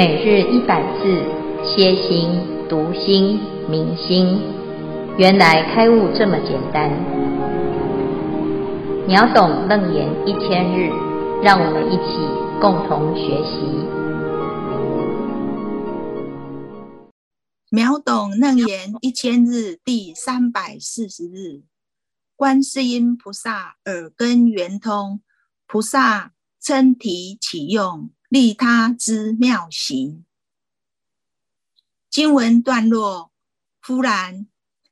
每日一百字，歇心、读心、明心，原来开悟这么简单。秒懂楞严一千日，让我们一起共同学习。秒懂楞严一千日第三百四十日，观世音菩萨耳根圆通，菩萨称体起用。利他之妙行，经文段落：忽然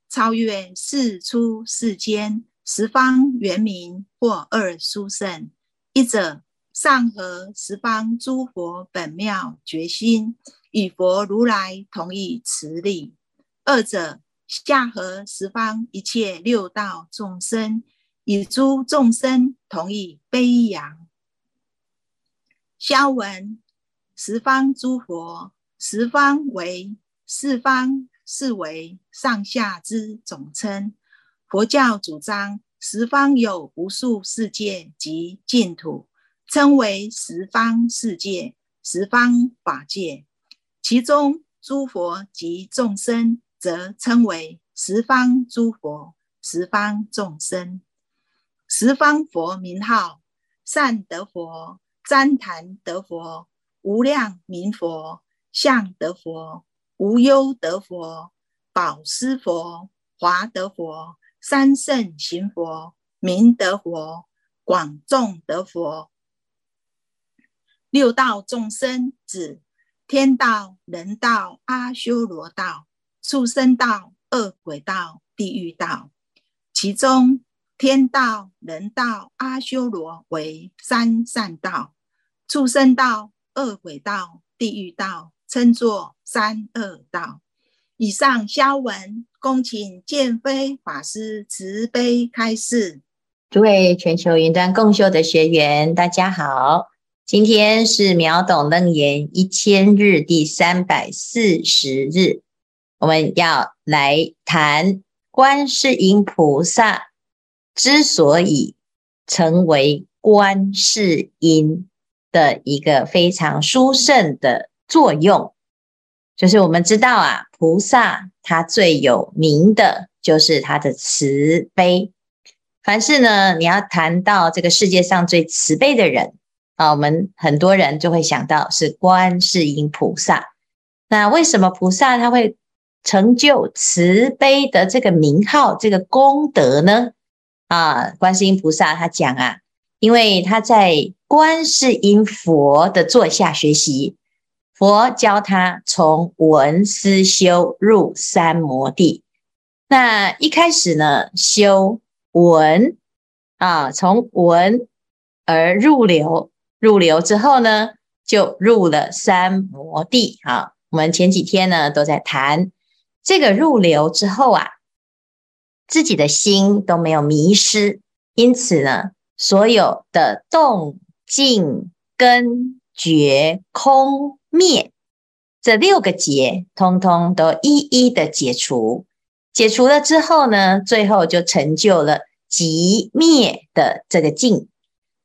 超越世出世间十方圆明或二殊胜，一者上合十方诸佛本妙觉心，与佛如来同一慈力；二者下合十方一切六道众生，与诸众生同一悲仰。消文，十方诸佛，十方为四方，是为上下之总称。佛教主张十方有无数世界及净土，称为十方世界、十方法界。其中诸佛及众生，则称为十方诸佛、十方众生。十方佛名号，善德佛。旃檀得佛，无量明佛，相得佛，无忧得佛，宝施佛，华得佛，三圣行佛，明得佛，广众得佛。六道众生指天道、人道、阿修罗道、畜生道、恶鬼道、地狱道，其中天道、人道、阿修罗为三善道。畜生道、恶鬼道、地狱道，称作三恶道。以上消文，恭请见辉法师慈悲开示。诸位全球云端共修的学员，大家好，今天是秒懂楞严一千日第三百四十日，我们要来谈观世音菩萨之所以成为观世音。的一个非常殊胜的作用，就是我们知道啊，菩萨他最有名的就是他的慈悲。凡是呢，你要谈到这个世界上最慈悲的人啊，我们很多人就会想到是观世音菩萨。那为什么菩萨他会成就慈悲的这个名号、这个功德呢？啊，观世音菩萨他讲啊，因为他在。观世音佛的座下学习，佛教他从闻思修入三摩地。那一开始呢，修闻啊，从闻而入流，入流之后呢，就入了三摩地。啊，我们前几天呢都在谈这个入流之后啊，自己的心都没有迷失，因此呢，所有的动。静根觉空灭这六个结，通通都一一的解除。解除了之后呢，最后就成就了极灭的这个境。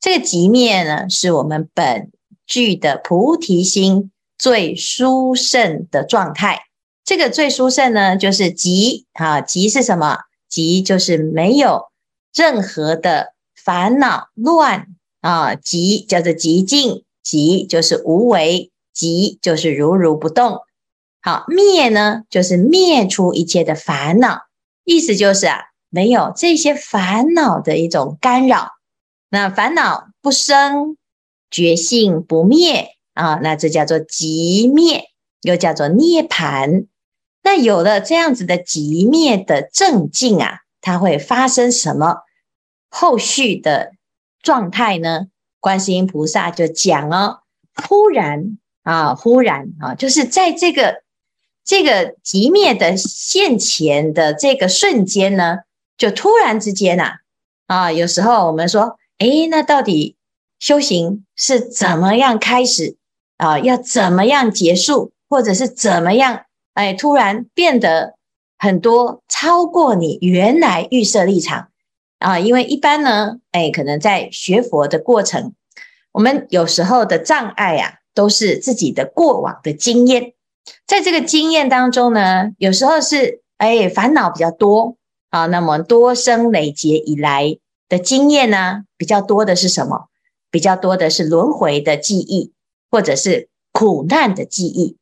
这个极灭呢，是我们本具的菩提心最殊胜的状态。这个最殊胜呢，就是极啊，极是什么？极就是没有任何的烦恼乱。啊，寂叫做寂静，寂就是无为，寂就是如如不动。好，灭呢，就是灭除一切的烦恼，意思就是啊，没有这些烦恼的一种干扰。那烦恼不生，觉性不灭啊，那这叫做寂灭，又叫做涅槃。那有了这样子的寂灭的正境啊，它会发生什么后续的？状态呢？观世音菩萨就讲哦，忽然啊，忽然啊，就是在这个这个寂灭的现前的这个瞬间呢，就突然之间呐，啊，有时候我们说，哎，那到底修行是怎么样开始啊？要怎么样结束，或者是怎么样？哎，突然变得很多，超过你原来预设立场。啊，因为一般呢，哎，可能在学佛的过程，我们有时候的障碍啊，都是自己的过往的经验，在这个经验当中呢，有时候是哎烦恼比较多啊，那么多生累劫以来的经验呢，比较多的是什么？比较多的是轮回的记忆，或者是苦难的记忆。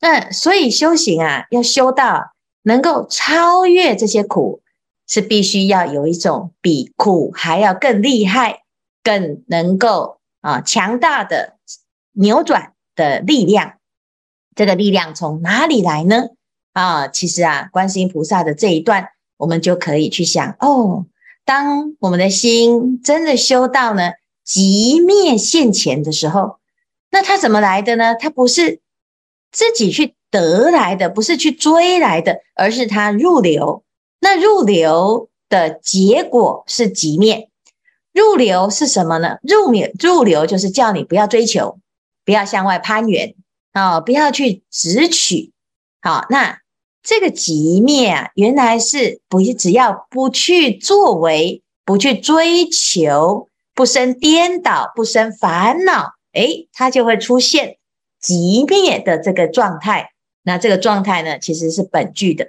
那所以修行啊，要修到能够超越这些苦，是必须要有一种比苦还要更厉害、更能够啊强大的。扭转的力量，这个力量从哪里来呢？啊，其实啊，观世音菩萨的这一段，我们就可以去想哦，当我们的心真的修到呢极灭现前的时候，那它怎么来的呢？它不是自己去得来的，不是去追来的，而是它入流。那入流的结果是极灭。入流是什么呢？入灭入流就是叫你不要追求。不要向外攀缘啊、哦！不要去执取。好，那这个极灭啊，原来是不只要不去作为，不去追求，不生颠倒，不生烦恼，诶，它就会出现极灭的这个状态。那这个状态呢，其实是本具的。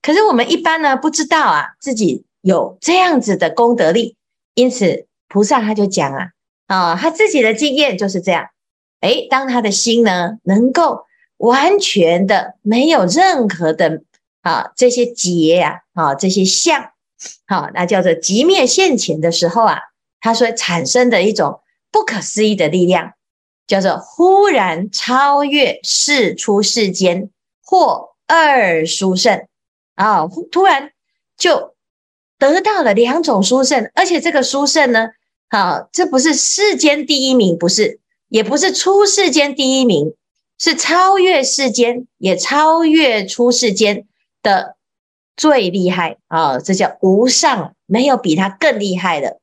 可是我们一般呢，不知道啊，自己有这样子的功德力，因此菩萨他就讲啊，啊、哦，他自己的经验就是这样。哎，当他的心呢，能够完全的没有任何的啊这些结呀啊这些相，好、啊，那叫做极灭现前的时候啊，他所产生的一种不可思议的力量，叫做忽然超越世出世间或二殊胜啊，突然就得到了两种殊胜，而且这个殊胜呢，啊，这不是世间第一名，不是。也不是出世间第一名，是超越世间，也超越出世间的最厉害啊！这叫无上，没有比他更厉害的。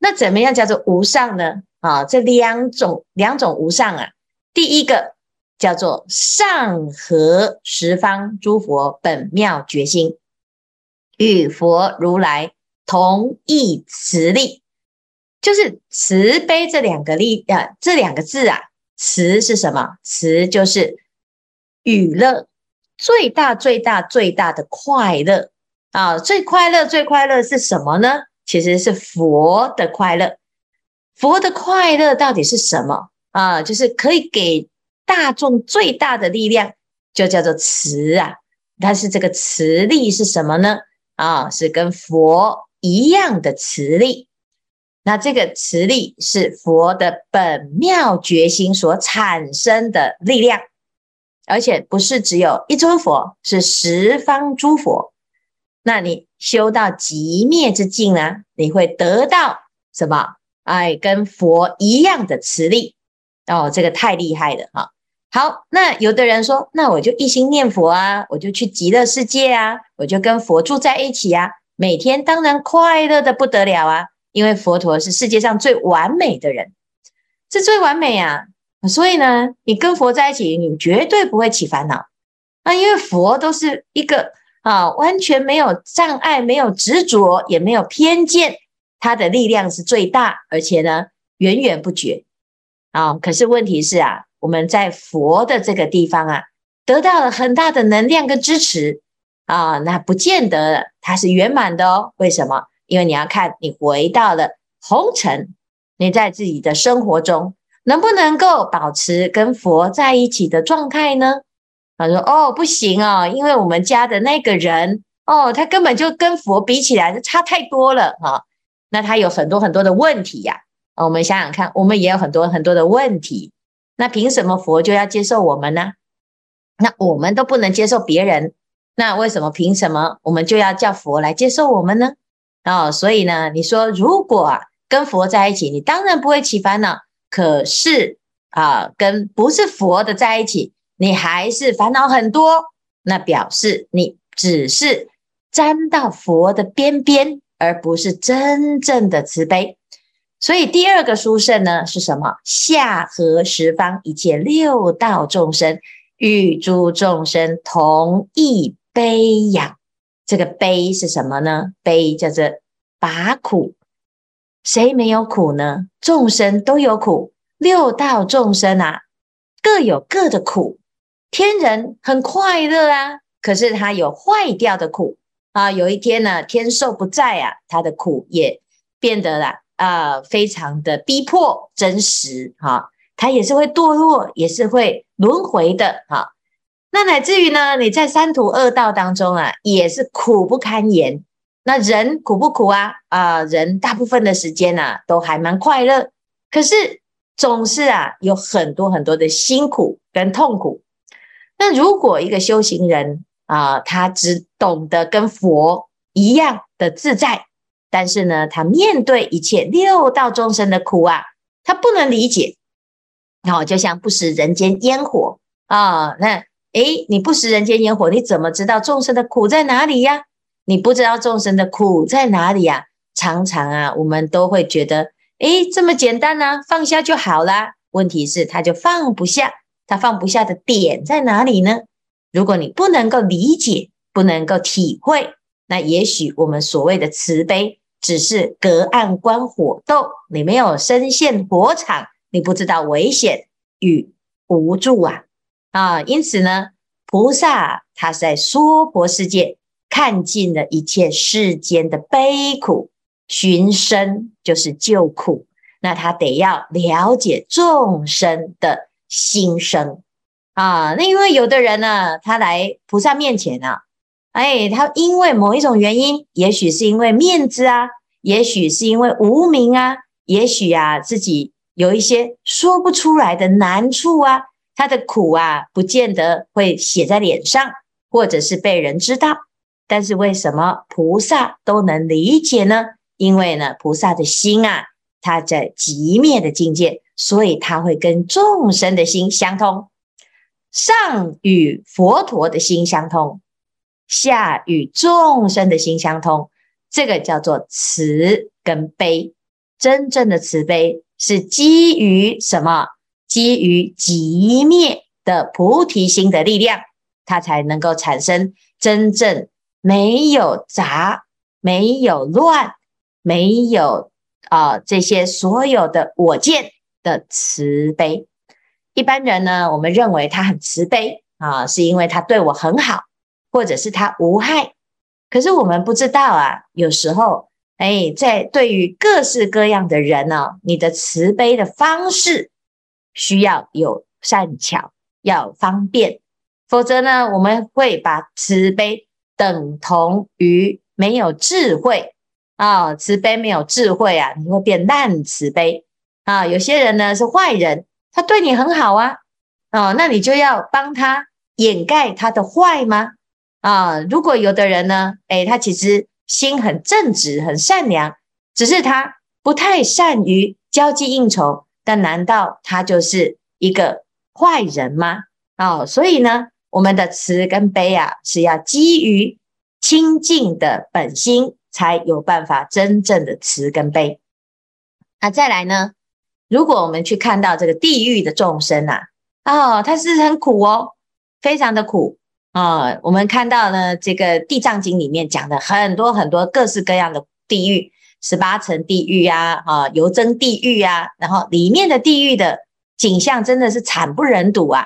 那怎么样叫做无上呢？啊，这两种两种无上啊，第一个叫做上合十方诸佛本妙觉心，与佛如来同一慈力。就是慈悲这两个力啊，这两个字啊，慈是什么？慈就是与乐，最大最大最大的快乐啊！最快乐最快乐是什么呢？其实是佛的快乐。佛的快乐到底是什么啊？就是可以给大众最大的力量，就叫做慈啊。但是这个慈力是什么呢？啊，是跟佛一样的慈力。那这个慈力是佛的本妙决心所产生的力量，而且不是只有一尊佛，是十方诸佛。那你修到极灭之境呢？你会得到什么？哎，跟佛一样的慈力哦，这个太厉害了哈。好，那有的人说，那我就一心念佛啊，我就去极乐世界啊，我就跟佛住在一起啊，每天当然快乐的不得了啊。因为佛陀是世界上最完美的人，是最完美啊，所以呢，你跟佛在一起，你绝对不会起烦恼那。因为佛都是一个啊，完全没有障碍、没有执着、也没有偏见，他的力量是最大，而且呢，源源不绝啊。可是问题是啊，我们在佛的这个地方啊，得到了很大的能量跟支持啊，那不见得它是圆满的哦。为什么？因为你要看你回到了红尘，你在自己的生活中能不能够保持跟佛在一起的状态呢？他说：“哦，不行哦，因为我们家的那个人哦，他根本就跟佛比起来差太多了哈、哦。那他有很多很多的问题呀、啊。我们想想看，我们也有很多很多的问题。那凭什么佛就要接受我们呢？那我们都不能接受别人，那为什么凭什么我们就要叫佛来接受我们呢？”哦，所以呢，你说如果啊跟佛在一起，你当然不会起烦恼。可是啊，跟不是佛的在一起，你还是烦恼很多。那表示你只是沾到佛的边边，而不是真正的慈悲。所以第二个殊胜呢是什么？下合十方一切六道众生，与诸众生同一悲仰。这个悲是什么呢？悲叫做拔苦，谁没有苦呢？众生都有苦，六道众生啊，各有各的苦。天人很快乐啊，可是他有坏掉的苦啊。有一天呢，天寿不在啊，他的苦也变得了，啊非常的逼迫真实哈。他也是会堕落，也是会轮回的哈。那乃至于呢，你在三途恶道当中啊，也是苦不堪言。那人苦不苦啊？啊，人大部分的时间啊，都还蛮快乐。可是总是啊，有很多很多的辛苦跟痛苦。那如果一个修行人啊，他只懂得跟佛一样的自在，但是呢，他面对一切六道众生的苦啊，他不能理解。好，就像不食人间烟火啊，那诶，你不食人间烟火，你怎么知道众生的苦在哪里呀？你不知道众生的苦在哪里呀？常常啊，我们都会觉得，诶，这么简单呢，放下就好啦。问题是，他就放不下，他放不下的点在哪里呢？如果你不能够理解，不能够体会，那也许我们所谓的慈悲，只是隔岸观火斗，你没有身陷火场，你不知道危险与无助啊啊！因此呢，菩萨他在娑婆世界。看尽了一切世间的悲苦，寻声就是救苦。那他得要了解众生的心声啊。那因为有的人呢，他来菩萨面前啊，哎，他因为某一种原因，也许是因为面子啊，也许是因为无名啊，也许啊自己有一些说不出来的难处啊，他的苦啊，不见得会写在脸上，或者是被人知道。但是为什么菩萨都能理解呢？因为呢，菩萨的心啊，他在极灭的境界，所以他会跟众生的心相通，上与佛陀的心相通，下与众生的心相通。这个叫做慈跟悲。真正的慈悲是基于什么？基于极灭的菩提心的力量，它才能够产生真正。没有杂，没有乱，没有啊、这些所有的我见的慈悲。一般人呢，我们认为他很慈悲啊、是因为他对我很好，或者是他无害。可是我们不知道啊，有时候哎，在对于各式各样的人呢、哦，你的慈悲的方式需要有善巧，要方便，否则呢，我们会把慈悲。等同于没有智慧啊，慈悲没有智慧啊，你会变烂慈悲啊。有些人呢是坏人，他对你很好啊，哦，那你就要帮他掩盖他的坏吗？啊，如果有的人呢，诶，他其实心很正直、很善良，只是他不太善于交际应酬，但难道他就是一个坏人吗？啊，所以呢。我们的慈跟悲啊，是要基于清净的本心，才有办法真正的慈跟悲。那再来呢？如果我们去看到这个地狱的众生啊，哦，他是很苦哦，非常的苦啊、我们看到呢，这个《地藏经》里面讲的很多很多各式各样的地狱，十八层地狱啊，啊，油蒸地狱啊，然后里面的地狱的景象真的是惨不忍睹啊。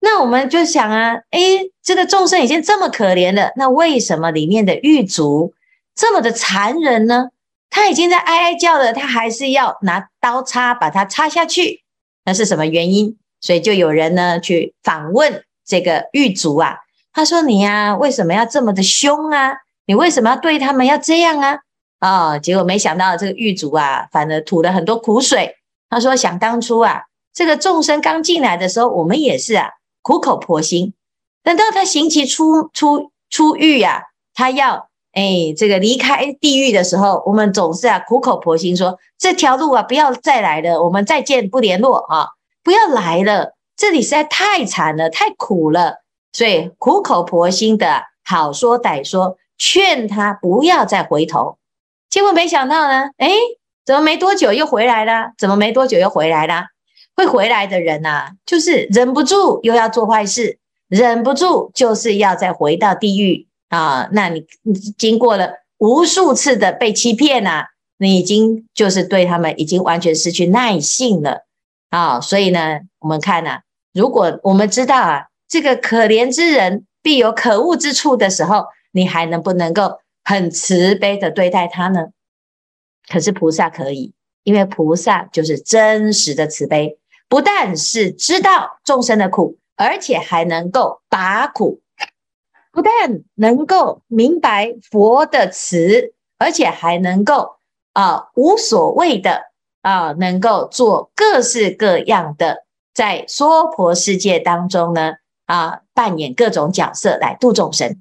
那我们就想啊，诶，这个众生已经这么可怜了，那为什么里面的狱卒这么的残忍呢？他已经在哀哀叫了，他还是要拿刀叉把它插下去，那是什么原因？所以就有人呢去访问这个狱卒啊，他说：“你呀，为什么要这么的凶啊？你为什么要对他们要这样啊？”啊，结果没想到这个狱卒啊，反而吐了很多苦水。他说：“想当初啊，这个众生刚进来的时候，我们也是啊。”苦口婆心，等到他刑期出出出狱呀、啊，他要哎这个离开地狱的时候，我们总是啊苦口婆心说这条路啊不要再来了，我们再见不联络啊，不要来了，这里实在太惨了，太苦了，所以苦口婆心的好说歹说，劝他不要再回头。结果没想到呢，哎，怎么没多久又回来了？怎么没多久又回来了？会回来的人呐、啊，就是忍不住又要做坏事，忍不住就是要再回到地狱啊！那你经过了无数次的被欺骗呐、啊，你已经就是对他们已经完全失去耐性了啊！所以呢，我们看呐、啊，如果我们知道啊，这个可怜之人必有可恶之处的时候，你还能不能够很慈悲的对待他呢？可是菩萨可以，因为菩萨就是真实的慈悲，不但是知道众生的苦，而且还能够拔苦，不但能够明白佛的慈，而且还能够啊无所谓的啊，能够做各式各样的，在娑婆世界当中呢啊扮演各种角色来度众生。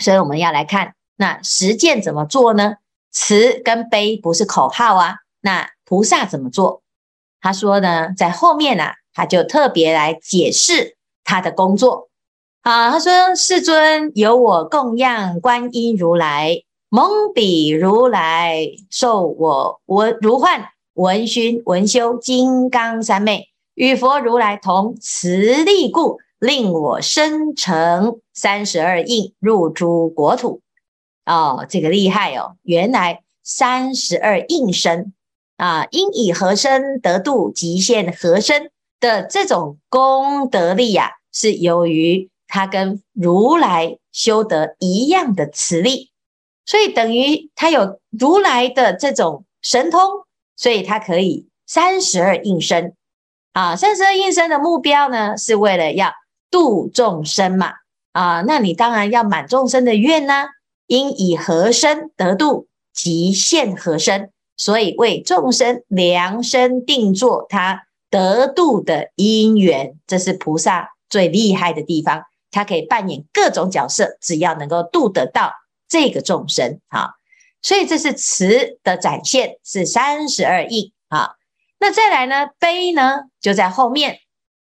所以我们要来看那实践怎么做呢？慈跟悲不是口号啊，那菩萨怎么做？他说呢，在后面啊，他就特别来解释他的工作啊。他说：“世尊，由我供养观音如来，蒙彼如来受我闻如幻闻熏闻修金刚三昧，与佛如来同慈力故，令我生成三十二应入诸国土。”哦，这个厉害哦！原来三十二应身啊，应以何身得度，即现何身的这种功德力呀、啊，是由于他跟如来修得一样的慈力，所以等于他有如来的这种神通，所以他可以三十二应身啊。三十二应身的目标呢，是为了要度众生嘛啊，那你当然要满众生的愿呢、啊。应以何身得度，即现何身，所以为众生量身定做他得度的因缘，这是菩萨最厉害的地方。他可以扮演各种角色，只要能够度得到这个众生，啊，所以这是慈的展现，是三十二应啊。那再来呢，悲呢就在后面。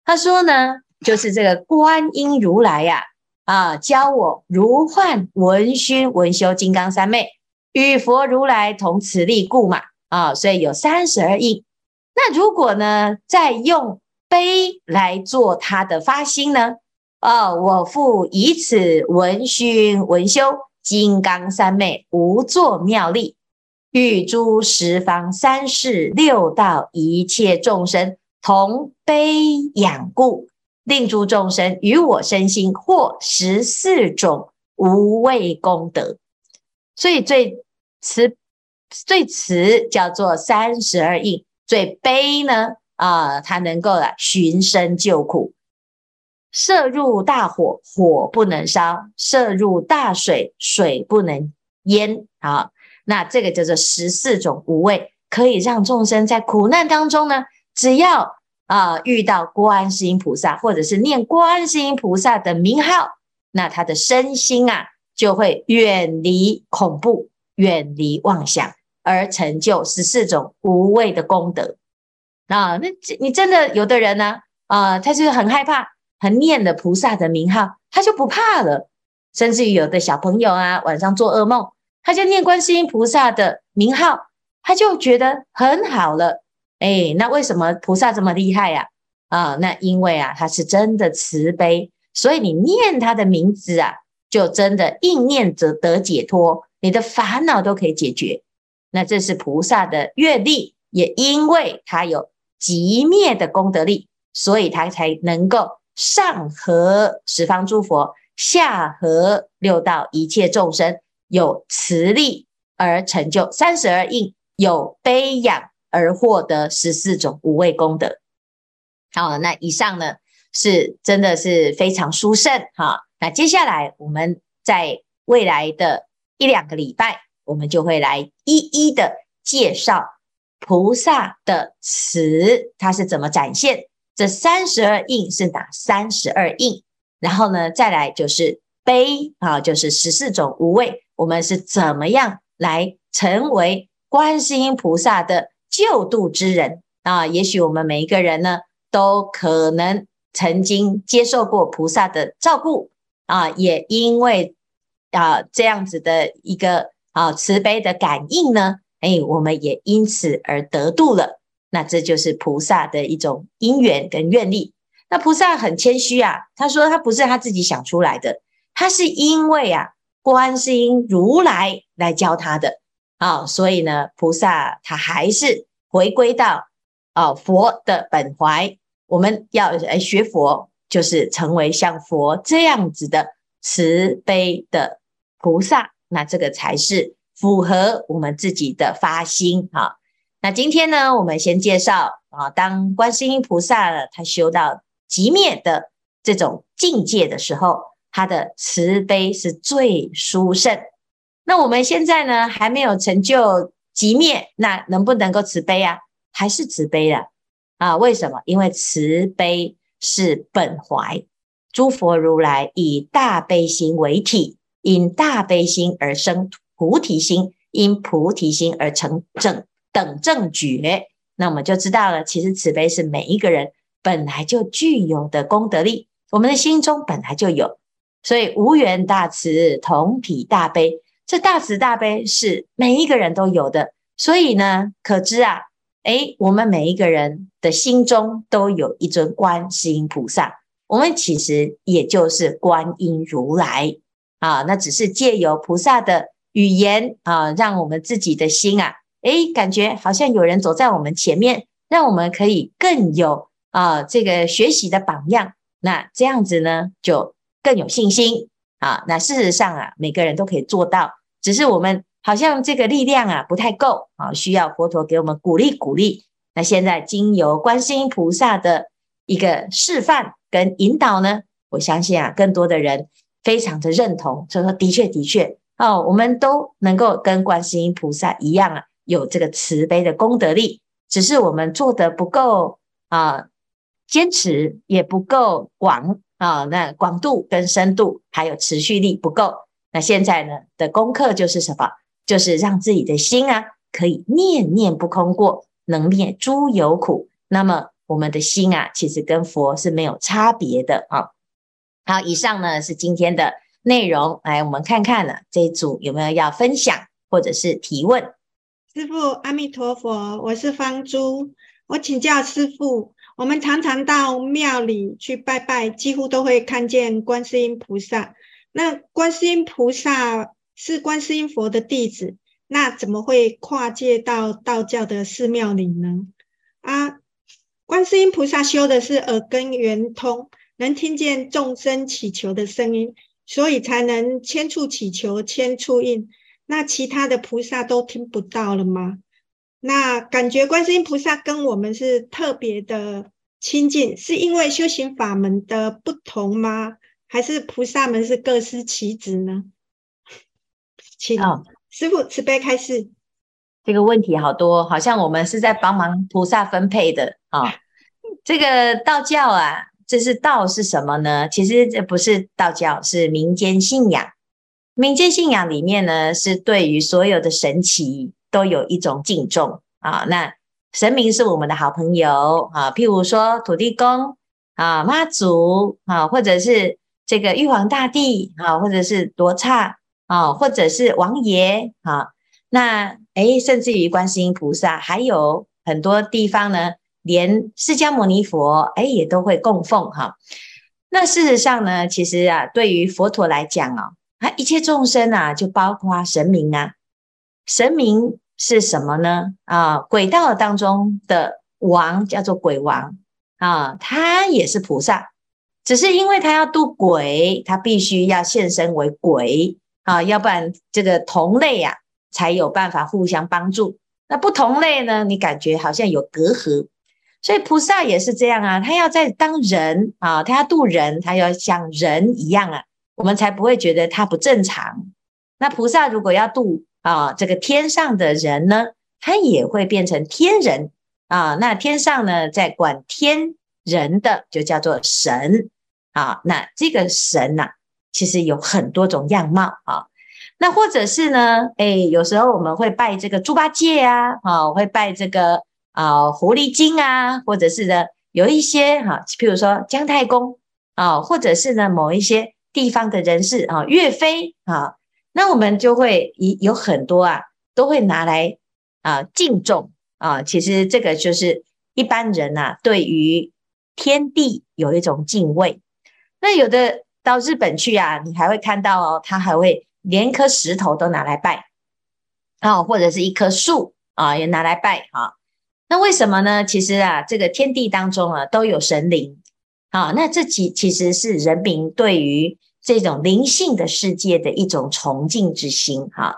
他说呢，就是这个观音如来呀、啊。教我如幻文熏文修金刚三昧，与佛如来同慈力故嘛。啊，所以有三十二应。那如果呢，再用悲来做他的发心呢？哦，我复以此文熏文修金刚三昧无作妙力，欲诸十方三世六道一切众生同悲仰故。令诸众生与我身心获十四种无畏功德，所以最慈最慈叫做三十二应，最悲呢啊，它能够啊寻声救苦，射入大火，火不能烧；射入大水，水不能淹。啊，那这个叫做十四种无畏，可以让众生在苦难当中呢，只要。啊，遇到观世音菩萨，或者是念观世音菩萨的名号，那他的身心啊，就会远离恐怖，远离妄想，而成就十四种无畏的功德。啊，那你真的有的人呢，啊，他是很害怕，很念的菩萨的名号，他就不怕了。甚至于有的小朋友啊，晚上做噩梦，他就念观世音菩萨的名号，他就觉得很好了。哎，那为什么菩萨这么厉害呀？啊，那因为啊，他是真的慈悲，所以你念他的名字啊，就真的应念则得解脱，你的烦恼都可以解决。那这是菩萨的愿力，也因为他有极灭的功德力，所以他才能够上合十方诸佛，下合六道一切众生，有慈力而成就三十二应，有悲仰。而获得十四种无畏功德。好，那以上呢是真的是非常殊胜哈。那接下来我们在未来的一两个礼拜，我们就会来一一的介绍菩萨的慈，它是怎么展现？这三十二应是哪三十二应？然后呢，再来就是悲啊，就是十四种无畏，我们是怎么样来成为观世音菩萨的？救度之人啊，也许我们每一个人呢，都可能曾经接受过菩萨的照顾啊，也因为啊这样子的一个啊慈悲的感应呢，哎，我们也因此而得度了。那这就是菩萨的一种因缘跟愿力。那菩萨很谦虚啊，他说他不是他自己想出来的，他是因为啊观世音如来来教他的。啊、所以呢，菩萨他还是回归到啊、佛的本怀我们要来学佛，就是成为像佛这样子的慈悲的菩萨，那这个才是符合我们自己的发心啊。那今天呢，我们先介绍啊，当观世音菩萨他修到极灭的这种境界的时候，他的慈悲是最殊胜。那我们现在呢，还没有成就即灭，那能不能够慈悲啊？还是慈悲的啊？为什么？因为慈悲是本怀，诸佛如来以大悲心为体，因大悲心而生菩提心，因菩提心而成正等正觉。那我们就知道了，其实慈悲是每一个人本来就具有的功德力，我们的心中本来就有，所以无缘大慈，同体大悲。这大慈大悲是每一个人都有的，所以呢，可知啊，诶，我们每一个人的心中都有一尊观世音菩萨，我们其实也就是观音如来啊，那只是借由菩萨的语言啊，让我们自己的心啊，诶，感觉好像有人走在我们前面，让我们可以更有啊这个学习的榜样，那这样子呢，就更有信心啊。那事实上啊，每个人都可以做到。只是我们好像这个力量啊不太够啊，需要佛陀给我们鼓励鼓励。那现在经由观世音菩萨的一个示范跟引导呢，我相信啊，更多的人非常的认同，所以说的确的确哦，我们都能够跟观世音菩萨一样啊，有这个慈悲的功德力，只是我们做得不够啊，坚持也不够广啊，那广度跟深度还有持续力不够。那现在呢的功课就是什么？就是让自己的心啊，可以念念不空过，能灭诸有苦。那么我们的心啊，其实跟佛是没有差别的啊。好，以上呢是今天的内容。来，我们看看呢这一组有没有要分享或者是提问？师父，阿弥陀佛，我是方珠，我请教师父，我们常常到庙里去拜拜，几乎都会看见观世音菩萨。那观世音菩萨是观世音佛的弟子，那怎么会跨界到道教的寺庙里呢？啊，观世音菩萨修的是耳根圆通，能听见众生祈求的声音，所以才能千处祈求千处应。那其他的菩萨都听不到了吗？那感觉观世音菩萨跟我们是特别的亲近，是因为修行法门的不同吗？还是菩萨们是各司其职呢？请师傅慈悲开示。这个问题好多，好像我们是在帮忙菩萨分配的啊。这个道教啊，这是道是什么呢？其实这不是道教，是民间信仰。民间信仰里面呢，是对于所有的神奇都有一种敬重啊。那神明是我们的好朋友啊，譬如说土地公啊、妈祖啊，或者是。这个玉皇大帝啊，或者是罗刹啊，或者是王爷啊，那诶，甚至于观世音菩萨，还有很多地方呢，连释迦牟尼佛诶也都会供奉哈。那事实上呢，其实啊，对于佛陀来讲啊，啊，一切众生啊，就包括神明啊，神明是什么呢？啊，鬼道当中的王叫做鬼王啊，他也是菩萨。只是因为他要渡鬼，他必须要现身为鬼啊，要不然这个同类呀、啊、才有办法互相帮助。那不同类呢，你感觉好像有隔阂。所以菩萨也是这样啊，他要在当人啊，他要渡人，他要像人一样啊，我们才不会觉得他不正常。那菩萨如果要渡啊这个天上的人呢，他也会变成天人啊。那天上呢，在管天人的就叫做神。啊，那这个神呐、啊，其实有很多种样貌啊。那或者是呢，哎，有时候我们会拜这个猪八戒啊，啊，会拜这个啊狐狸精啊，或者是呢有一些哈、啊，譬如说姜太公啊，或者是呢某一些地方的人士啊，岳飞啊，那我们就会有很多啊，都会拿来啊敬重啊。其实这个就是一般人呐、啊，对于天地有一种敬畏。那有的到日本去啊，你还会看到哦，他还会连一颗石头都拿来拜，啊，或者是一棵树啊，也拿来拜哈。那为什么呢？其实啊，这个天地当中啊都有神灵，好，那这其其实是人民对于这种灵性的世界的一种崇敬之心哈。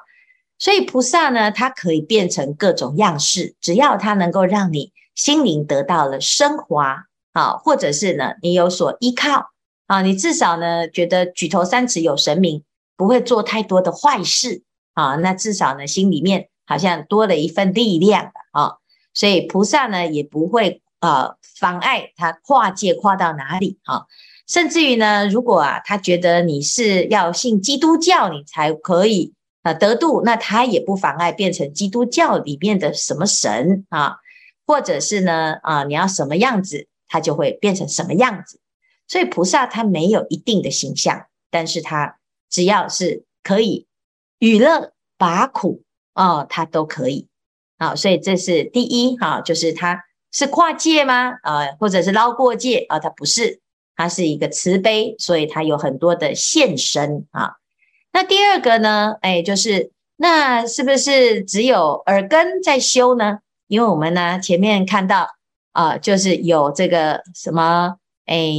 所以菩萨呢，它可以变成各种样式，只要它能够让你心灵得到了升华啊，或者是呢你有所依靠啊，你至少呢觉得举头三尺有神明，不会做太多的坏事啊，那至少呢心里面好像多了一份力量啊。所以菩萨呢也不会呃妨碍他跨界跨到哪里啊，甚至于呢，如果啊他觉得你是要信基督教，你才可以啊得度，那他也不妨碍变成基督教里面的什么神啊，或者是呢啊你要什么样子，他就会变成什么样子。所以菩萨他没有一定的形象，但是他只要是可以与乐拔苦哦，他都可以。好，所以这是第一哈，就是他是跨界吗？啊，或者是捞过界啊？他不是，他是一个慈悲，所以他有很多的现身啊。那第二个呢？哎，就是那是不是只有耳根在修呢？因为我们呢前面看到啊，就是有这个什么哎，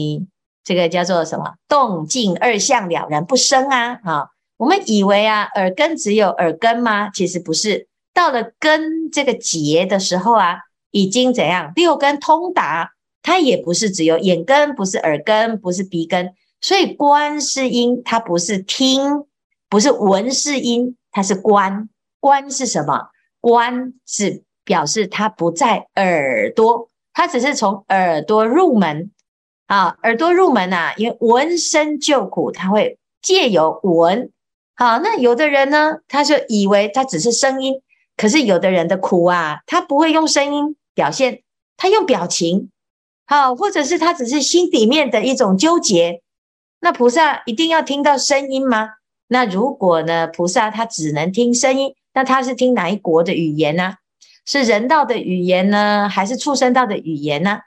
这个叫做什么动静二相了然不生啊？啊，我们以为啊耳根只有耳根吗？其实不是。到了根这个结的时候啊，已经怎样？六根通达，它也不是只有眼根，不是耳根，不是鼻根，所以观是音，它不是听，不是闻是音，它是观。观是什么？观是表示它不在耳朵，它只是从耳朵入门啊，耳朵入门啊，因为闻声救苦，它会借由闻。好，那有的人呢，他就以为它只是声音。可是有的人的苦啊，他不会用声音表现，他用表情，好，或者是他只是心里面的一种纠结。那菩萨一定要听到声音吗？那如果呢，菩萨他只能听声音，那他是听哪一国的语言呢？是人道的语言呢，还是畜生道的语言呢？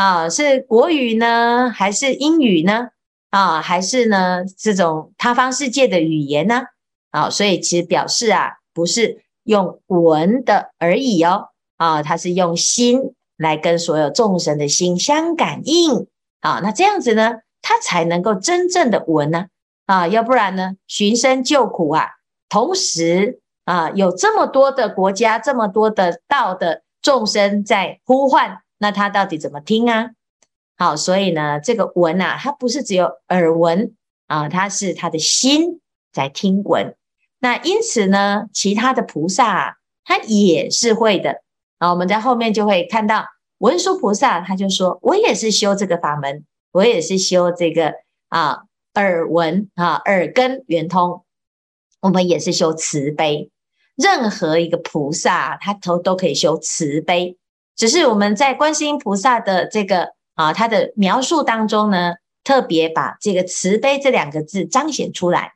啊是国语呢，还是英语呢？啊，还是呢这种他方世界的语言呢？啊，所以其实表示啊，不是。用闻的而已哦，啊，他是用心来跟所有众生的心相感应，啊，那这样子呢，他才能够真正的闻呢，啊，要不然呢，寻声救苦啊，同时啊，有这么多的国家，这么多的道的众生在呼唤，那他到底怎么听啊？好，所以呢，这个闻啊，它不是只有耳闻啊，它是他的心在听闻。那因此呢，其他的菩萨啊，他也是会的啊。我们在后面就会看到文殊菩萨，他就说：“我也是修这个法门，我也是修这个啊耳闻啊耳根圆通，我们也是修慈悲。任何一个菩萨，他都都可以修慈悲，只是我们在观世音菩萨的这个啊他的描述当中呢，特别把这个慈悲这两个字彰显出来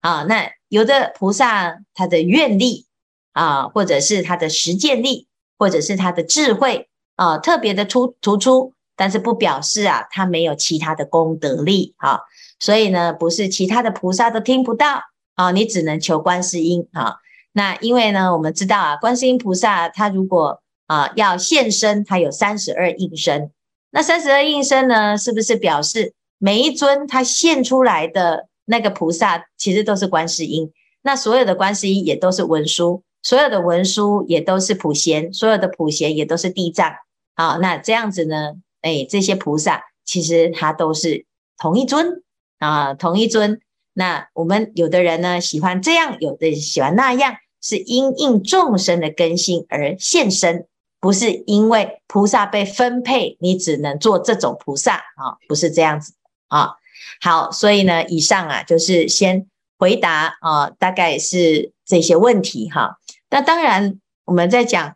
啊。那有的菩萨他的愿力啊，或者是他的实践力，或者是他的智慧啊，特别的突突出，但是不表示啊他没有其他的功德力啊。所以呢，不是其他的菩萨都听不到啊，你只能求观世音啊。那因为呢，我们知道啊，观世音菩萨他如果啊要现身，他有三十二应身。那三十二应身呢，是不是表示每一尊他现出来的？那个菩萨其实都是观世音，那所有的观世音也都是文殊，所有的文殊也都是普贤，所有的普贤也都是地藏。好，那这样子呢？哎，这些菩萨其实他都是同一尊啊，同一尊。那我们有的人呢喜欢这样，有的人喜欢那样，是因应众生的根性而现身，不是因为菩萨被分配，你只能做这种菩萨啊，不是这样子啊。好，所以呢，以上啊，就是先回答啊，大概是这些问题哈。那当然，我们在讲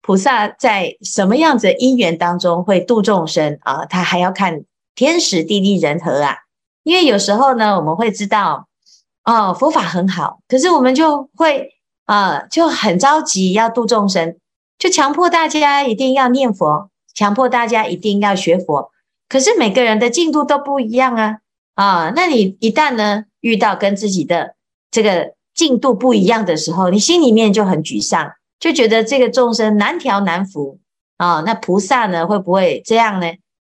菩萨在什么样子的因缘当中会度众生啊，他还要看天时地利人和啊。因为有时候呢，我们会知道哦，佛法很好，可是我们就会啊，就很着急要度众生，就强迫大家一定要念佛，强迫大家一定要学佛。可是每个人的进度都不一样啊。啊，那你一旦呢遇到跟自己的这个进度不一样的时候，你心里面就很沮丧，就觉得这个众生难调难服啊，那菩萨呢会不会这样呢？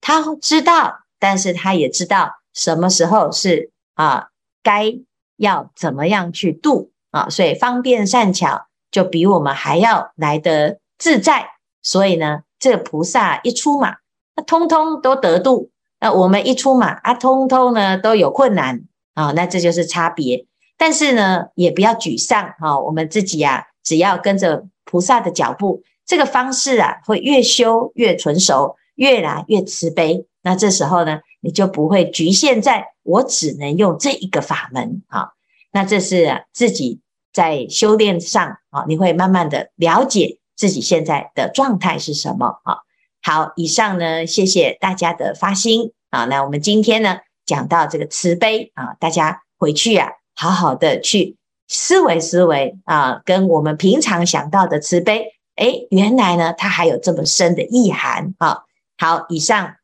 他知道，但是他也知道什么时候是啊，该要怎么样去度啊，所以方便善巧就比我们还要来得自在。所以呢，这个菩萨一出马，那通通都得度；那我们一出马啊，通通呢都有困难啊。那这就是差别。但是呢，也不要沮丧哈。我们自己呀，只要跟着菩萨的脚步，这个方式啊，会越修越纯熟，越来越慈悲。那这时候呢，你就不会局限在我只能用这一个法门啊。那这是自己在修炼上啊，你会慢慢的了解。自己现在的状态是什么啊？好，以上呢，谢谢大家的发心啊。那我们今天呢，讲到这个慈悲啊，大家回去啊，好好的去思维思维啊，跟我们平常想到的慈悲，哎，原来呢，它还有这么深的意涵啊。好，以上